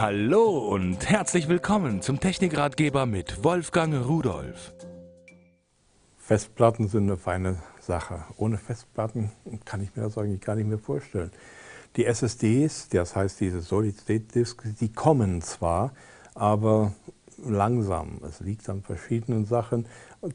Hallo und herzlich willkommen zum Technikratgeber mit Wolfgang Rudolf. Festplatten sind eine feine Sache. Ohne Festplatten kann ich mir das eigentlich gar nicht mehr vorstellen. Die SSDs, das heißt diese Solid-State-Disks, die kommen zwar, aber langsam. Es liegt an verschiedenen Sachen,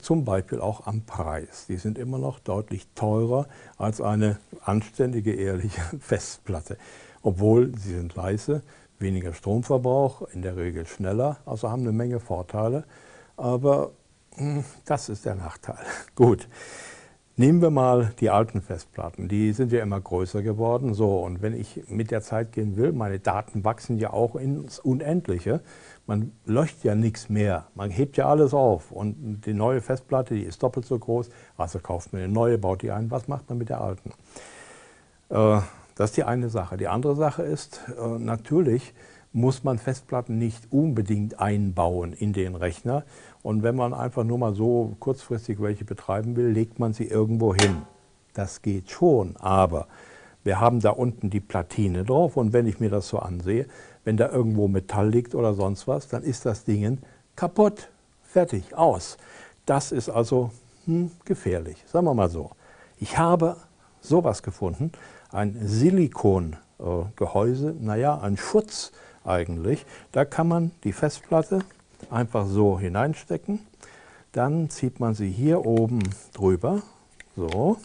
zum Beispiel auch am Preis. Die sind immer noch deutlich teurer als eine anständige, ehrliche Festplatte. Obwohl sie sind leise, weniger Stromverbrauch, in der Regel schneller, also haben eine Menge Vorteile. Aber hm, das ist der Nachteil. Gut. Nehmen wir mal die alten Festplatten, die sind ja immer größer geworden. So, und wenn ich mit der Zeit gehen will, meine Daten wachsen ja auch ins Unendliche. Man löscht ja nichts mehr, man hebt ja alles auf. Und die neue Festplatte, die ist doppelt so groß, also kauft man eine neue, baut die ein. Was macht man mit der alten? Äh, das ist die eine Sache. Die andere Sache ist, äh, natürlich muss man Festplatten nicht unbedingt einbauen in den Rechner. Und wenn man einfach nur mal so kurzfristig welche betreiben will, legt man sie irgendwo hin. Das geht schon, aber wir haben da unten die Platine drauf und wenn ich mir das so ansehe, wenn da irgendwo Metall liegt oder sonst was, dann ist das Ding kaputt, fertig, aus. Das ist also hm, gefährlich, sagen wir mal so. Ich habe sowas gefunden, ein Silikongehäuse, naja, ein Schutz eigentlich. Da kann man die Festplatte einfach so hineinstecken. Dann zieht man sie hier oben drüber. So.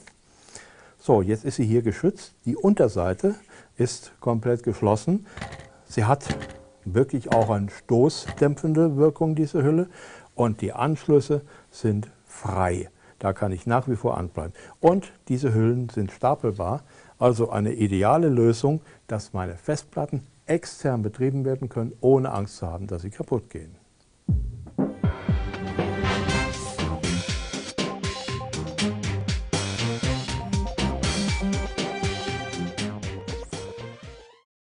So, jetzt ist sie hier geschützt. Die Unterseite ist komplett geschlossen. Sie hat wirklich auch eine stoßdämpfende Wirkung, diese Hülle. Und die Anschlüsse sind frei. Da kann ich nach wie vor anbleiben. Und diese Hüllen sind stapelbar. Also eine ideale Lösung, dass meine Festplatten extern betrieben werden können, ohne Angst zu haben, dass sie kaputt gehen.